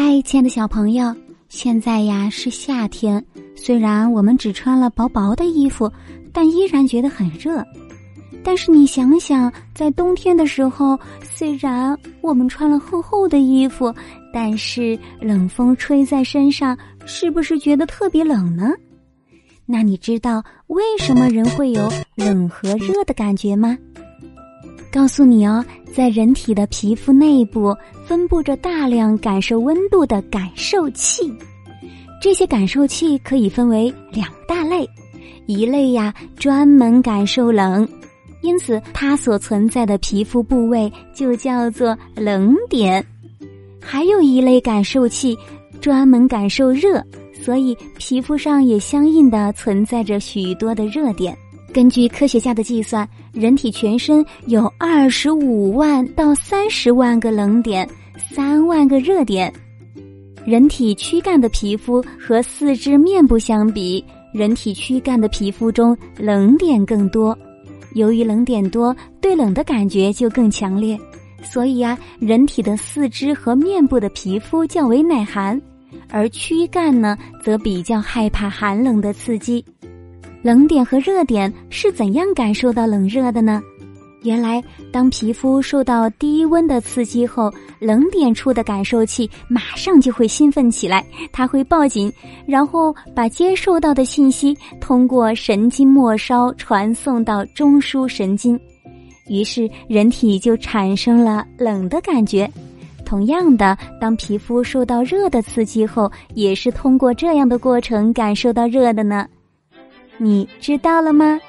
嗨，亲爱的小朋友，现在呀是夏天，虽然我们只穿了薄薄的衣服，但依然觉得很热。但是你想想，在冬天的时候，虽然我们穿了厚厚的衣服，但是冷风吹在身上，是不是觉得特别冷呢？那你知道为什么人会有冷和热的感觉吗？告诉你哦，在人体的皮肤内部分布着大量感受温度的感受器，这些感受器可以分为两大类，一类呀专门感受冷，因此它所存在的皮肤部位就叫做冷点；还有一类感受器专门感受热，所以皮肤上也相应的存在着许多的热点。根据科学家的计算，人体全身有二十五万到三十万个冷点，三万个热点。人体躯干的皮肤和四肢面部相比，人体躯干的皮肤中冷点更多。由于冷点多，对冷的感觉就更强烈，所以呀，人体的四肢和面部的皮肤较为耐寒，而躯干呢，则比较害怕寒冷的刺激。冷点和热点是怎样感受到冷热的呢？原来，当皮肤受到低温的刺激后，冷点处的感受器马上就会兴奋起来，它会报警，然后把接受到的信息通过神经末梢传送到中枢神经，于是人体就产生了冷的感觉。同样的，当皮肤受到热的刺激后，也是通过这样的过程感受到热的呢。你知道了吗？